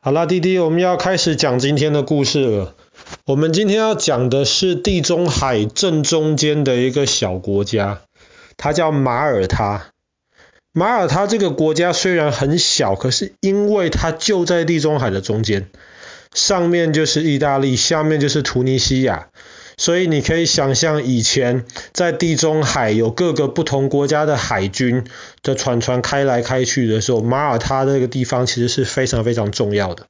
好啦，弟弟，我们要开始讲今天的故事了。我们今天要讲的是地中海正中间的一个小国家，它叫马耳他。马耳他这个国家虽然很小，可是因为它就在地中海的中间，上面就是意大利，下面就是突尼西亚。所以你可以想象，以前在地中海有各个不同国家的海军的船船开来开去的时候，马耳他这个地方其实是非常非常重要的。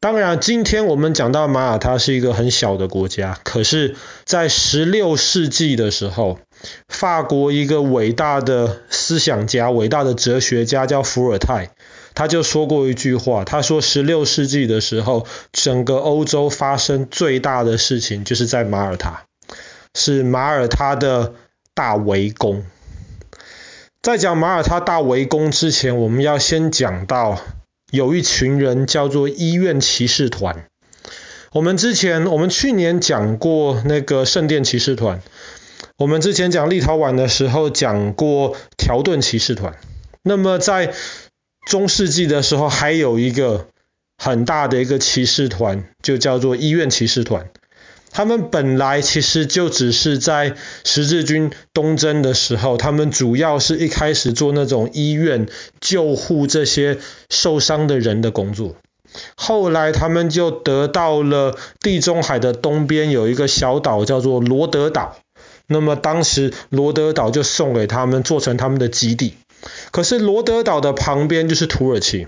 当然，今天我们讲到马耳他是一个很小的国家，可是，在十六世纪的时候，法国一个伟大的思想家、伟大的哲学家叫伏尔泰。他就说过一句话，他说十六世纪的时候，整个欧洲发生最大的事情就是在马耳他，是马耳他的大围攻。在讲马耳他大围攻之前，我们要先讲到有一群人叫做医院骑士团。我们之前，我们去年讲过那个圣殿骑士团，我们之前讲立陶宛的时候讲过条顿骑士团。那么在中世纪的时候，还有一个很大的一个骑士团，就叫做医院骑士团。他们本来其实就只是在十字军东征的时候，他们主要是一开始做那种医院救护这些受伤的人的工作。后来他们就得到了地中海的东边有一个小岛叫做罗德岛，那么当时罗德岛就送给他们，做成他们的基地。可是罗德岛的旁边就是土耳其，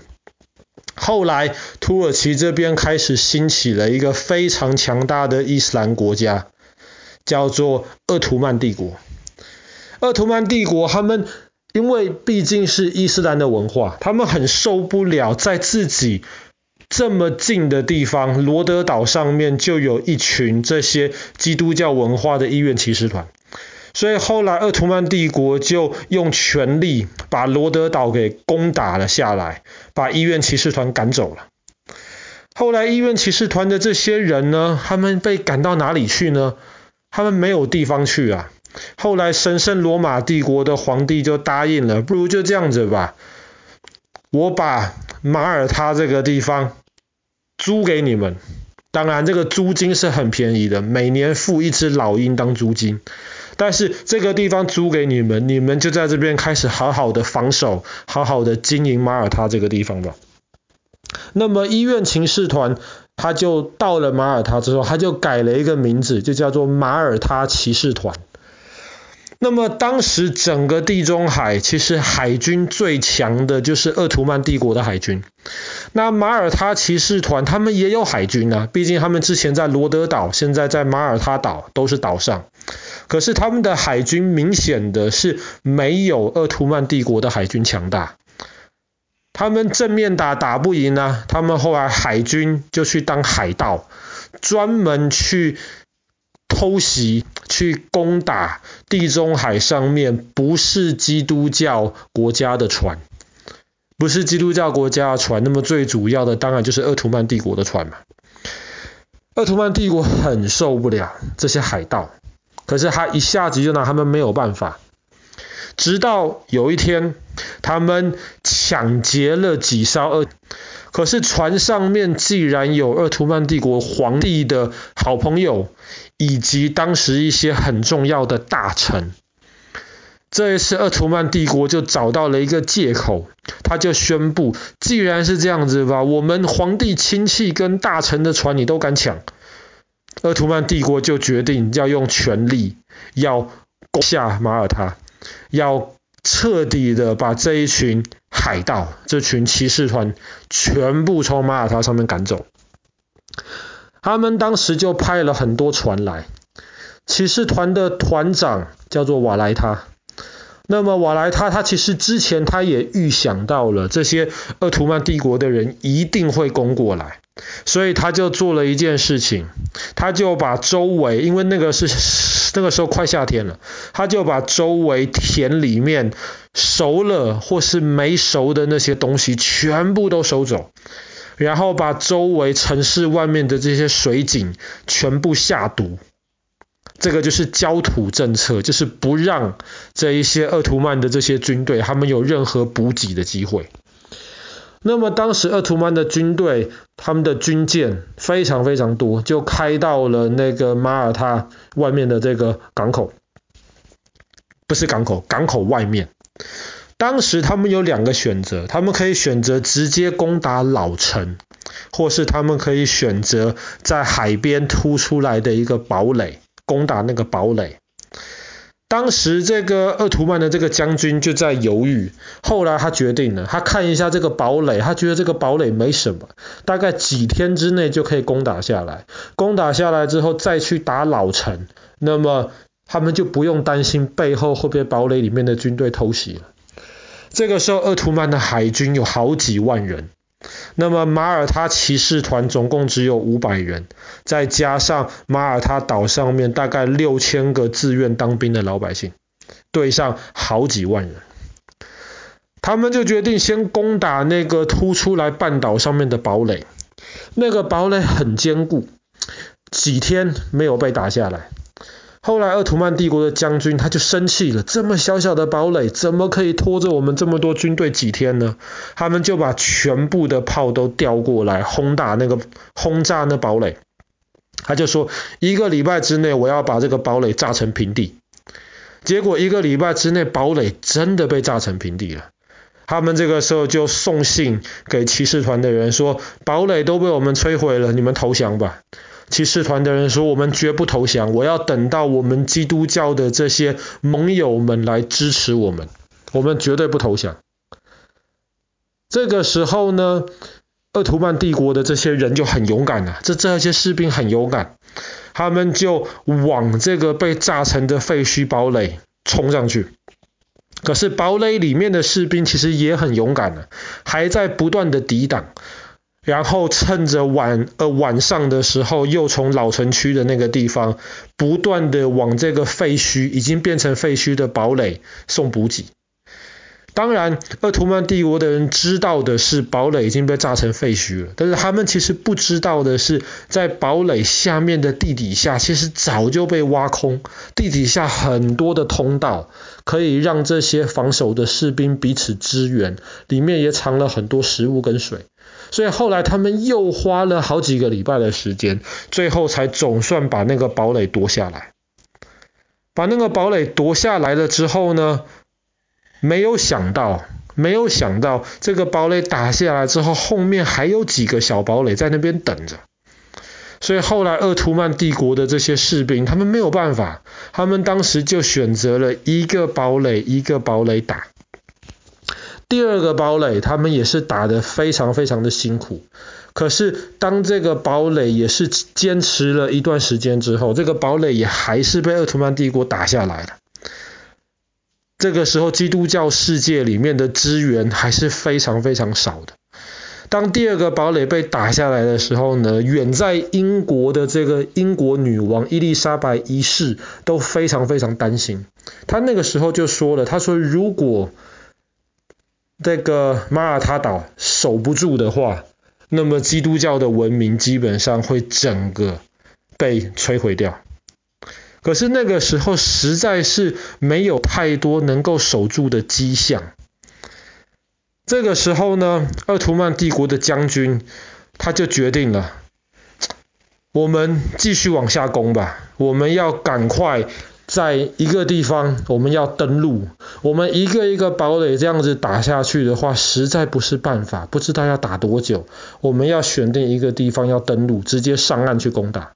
后来土耳其这边开始兴起了一个非常强大的伊斯兰国家，叫做鄂图曼帝国。鄂图曼帝国他们因为毕竟是伊斯兰的文化，他们很受不了在自己这么近的地方，罗德岛上面就有一群这些基督教文化的医院骑士团。所以后来，鄂图曼帝国就用权力把罗德岛给攻打了下来，把医院骑士团赶走了。后来，医院骑士团的这些人呢，他们被赶到哪里去呢？他们没有地方去啊。后来，神圣罗马帝国的皇帝就答应了，不如就这样子吧，我把马耳他这个地方租给你们。当然，这个租金是很便宜的，每年付一只老鹰当租金。但是这个地方租给你们，你们就在这边开始好好的防守，好好的经营马耳他这个地方吧。那么医院骑士团他就到了马耳他之后，他就改了一个名字，就叫做马耳他骑士团。那么当时整个地中海其实海军最强的就是鄂图曼帝国的海军。那马耳他骑士团他们也有海军啊，毕竟他们之前在罗德岛，现在在马耳他岛，都是岛上。可是他们的海军明显的是没有鄂图曼帝国的海军强大，他们正面打打不赢呢，他们后来海军就去当海盗，专门去偷袭、去攻打地中海上面不是基督教国家的船，不是基督教国家的船，那么最主要的当然就是鄂图曼帝国的船嘛。鄂图曼帝国很受不了这些海盗。可是他一下子就拿他们没有办法，直到有一天，他们抢劫了几艘鄂，可是船上面既然有鄂图曼帝国皇帝的好朋友，以及当时一些很重要的大臣，这一次鄂图曼帝国就找到了一个借口，他就宣布，既然是这样子吧，我们皇帝亲戚跟大臣的船你都敢抢。鄂图曼帝国就决定要用权力，要攻下马耳他，要彻底的把这一群海盗、这群骑士团全部从马耳他上面赶走。他们当时就派了很多船来，骑士团的团长叫做瓦莱他。那么瓦莱他他其实之前他也预想到了这些鄂图曼帝国的人一定会攻过来。所以他就做了一件事情，他就把周围，因为那个是那个时候快夏天了，他就把周围田里面熟了或是没熟的那些东西全部都收走，然后把周围城市外面的这些水井全部下毒。这个就是焦土政策，就是不让这一些鄂图曼的这些军队他们有任何补给的机会。那么当时鄂图曼的军队，他们的军舰非常非常多，就开到了那个马耳他外面的这个港口，不是港口，港口外面。当时他们有两个选择，他们可以选择直接攻打老城，或是他们可以选择在海边突出来的一个堡垒，攻打那个堡垒。当时这个鄂图曼的这个将军就在犹豫，后来他决定了，他看一下这个堡垒，他觉得这个堡垒没什么，大概几天之内就可以攻打下来。攻打下来之后再去打老城，那么他们就不用担心背后会被堡垒里面的军队偷袭了。这个时候，鄂图曼的海军有好几万人，那么马耳他骑士团总共只有五百人，再加上马耳他岛上面大概六千个自愿当兵的老百姓，对上好几万人，他们就决定先攻打那个突出来半岛上面的堡垒。那个堡垒很坚固，几天没有被打下来。后来，鄂图曼帝国的将军他就生气了，这么小小的堡垒，怎么可以拖着我们这么多军队几天呢？他们就把全部的炮都调过来轰打那个轰炸那堡垒。他就说，一个礼拜之内我要把这个堡垒炸成平地。结果一个礼拜之内，堡垒真的被炸成平地了。他们这个时候就送信给骑士团的人说，堡垒都被我们摧毁了，你们投降吧。骑士团的人说：“我们绝不投降，我要等到我们基督教的这些盟友们来支持我们，我们绝对不投降。”这个时候呢，鄂图曼帝国的这些人就很勇敢了，这这些士兵很勇敢，他们就往这个被炸成的废墟堡垒冲上去。可是堡垒里面的士兵其实也很勇敢了，还在不断的抵挡。然后趁着晚呃晚上的时候，又从老城区的那个地方不断的往这个废墟，已经变成废墟的堡垒送补给。当然，鄂图曼帝国的人知道的是堡垒已经被炸成废墟了，但是他们其实不知道的是，在堡垒下面的地底下，其实早就被挖空，地底下很多的通道可以让这些防守的士兵彼此支援，里面也藏了很多食物跟水。所以后来他们又花了好几个礼拜的时间，最后才总算把那个堡垒夺下来。把那个堡垒夺下来了之后呢，没有想到，没有想到这个堡垒打下来之后，后面还有几个小堡垒在那边等着。所以后来鄂图曼帝国的这些士兵，他们没有办法，他们当时就选择了一个堡垒一个堡垒打。第二个堡垒，他们也是打得非常非常的辛苦。可是，当这个堡垒也是坚持了一段时间之后，这个堡垒也还是被鄂图曼帝国打下来了。这个时候，基督教世界里面的资源还是非常非常少的。当第二个堡垒被打下来的时候呢，远在英国的这个英国女王伊丽莎白一世都非常非常担心。她那个时候就说了，她说如果这个马耳他岛守不住的话，那么基督教的文明基本上会整个被摧毁掉。可是那个时候实在是没有太多能够守住的迹象。这个时候呢，鄂图曼帝国的将军他就决定了，我们继续往下攻吧，我们要赶快。在一个地方，我们要登陆。我们一个一个堡垒这样子打下去的话，实在不是办法。不知道要打多久。我们要选定一个地方要登陆，直接上岸去攻打。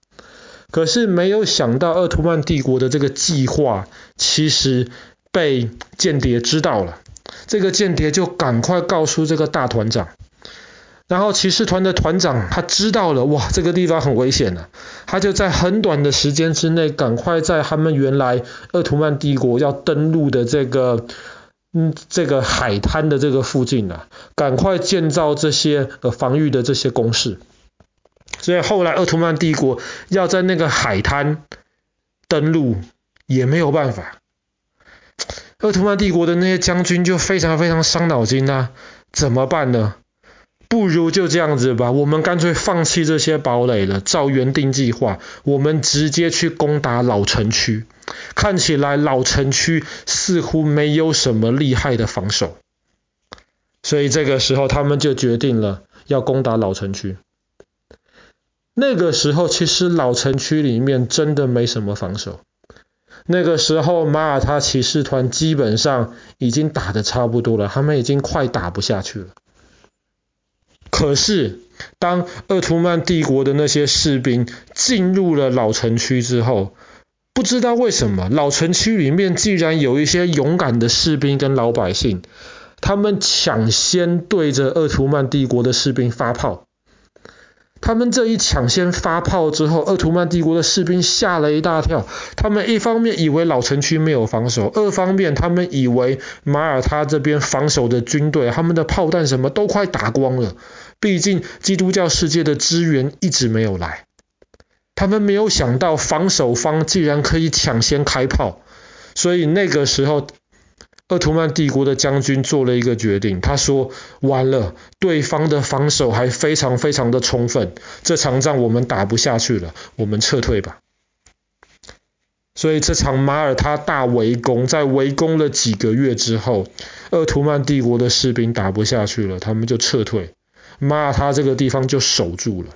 可是没有想到，鄂图曼帝国的这个计划其实被间谍知道了。这个间谍就赶快告诉这个大团长。然后骑士团的团长他知道了，哇，这个地方很危险啊，他就在很短的时间之内，赶快在他们原来鄂图曼帝国要登陆的这个，嗯，这个海滩的这个附近啊，赶快建造这些呃防御的这些工事。所以后来鄂图曼帝国要在那个海滩登陆也没有办法，鄂图曼帝国的那些将军就非常非常伤脑筋啊，怎么办呢？不如就这样子吧，我们干脆放弃这些堡垒了，照原定计划，我们直接去攻打老城区。看起来老城区似乎没有什么厉害的防守。所以这个时候他们就决定了要攻打老城区。那个时候其实老城区里面真的没什么防守。那个时候马耳他骑士团基本上已经打得差不多了，他们已经快打不下去了。可是当鄂图曼帝国的那些士兵进入了老城区之后，不知道为什么老城区里面竟然有一些勇敢的士兵跟老百姓。他们抢先对着鄂图曼帝国的士兵发炮，他们这一抢先发炮之后，鄂图曼帝国的士兵吓了一大跳。他们一方面以为老城区没有防守，二方面他们以为马耳他这边防守的军队，他们的炮弹什么都快打光了。毕竟基督教世界的支援一直没有来，他们没有想到防守方竟然可以抢先开炮，所以那个时候。鄂图曼帝国的将军做了一个决定，他说：“完了，对方的防守还非常非常的充分，这场仗我们打不下去了，我们撤退吧。”所以这场马耳他大围攻，在围攻了几个月之后，鄂图曼帝国的士兵打不下去了，他们就撤退，马耳他这个地方就守住了。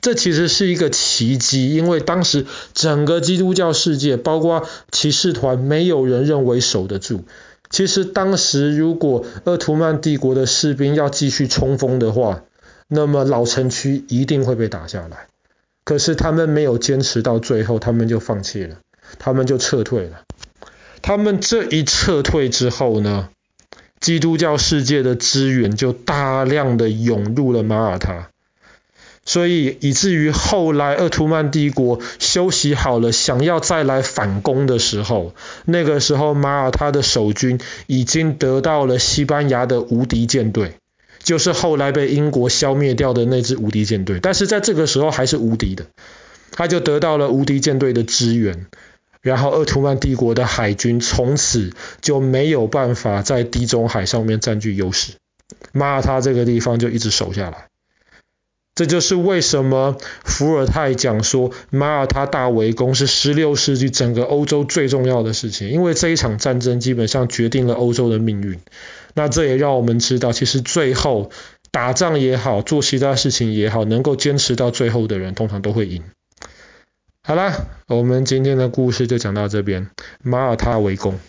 这其实是一个奇迹，因为当时整个基督教世界，包括骑士团，没有人认为守得住。其实当时如果鄂图曼帝国的士兵要继续冲锋的话，那么老城区一定会被打下来。可是他们没有坚持到最后，他们就放弃了，他们就撤退了。他们这一撤退之后呢，基督教世界的资源就大量的涌入了马耳他。所以以至于后来鄂图曼帝国休息好了，想要再来反攻的时候，那个时候马耳他的守军已经得到了西班牙的无敌舰队，就是后来被英国消灭掉的那支无敌舰队。但是在这个时候还是无敌的，他就得到了无敌舰队的支援，然后鄂图曼帝国的海军从此就没有办法在地中海上面占据优势，马耳他这个地方就一直守下来。这就是为什么伏尔泰讲说马耳他大围攻是十六世纪整个欧洲最重要的事情，因为这一场战争基本上决定了欧洲的命运。那这也让我们知道，其实最后打仗也好，做其他事情也好，能够坚持到最后的人，通常都会赢。好啦，我们今天的故事就讲到这边，马耳他围攻。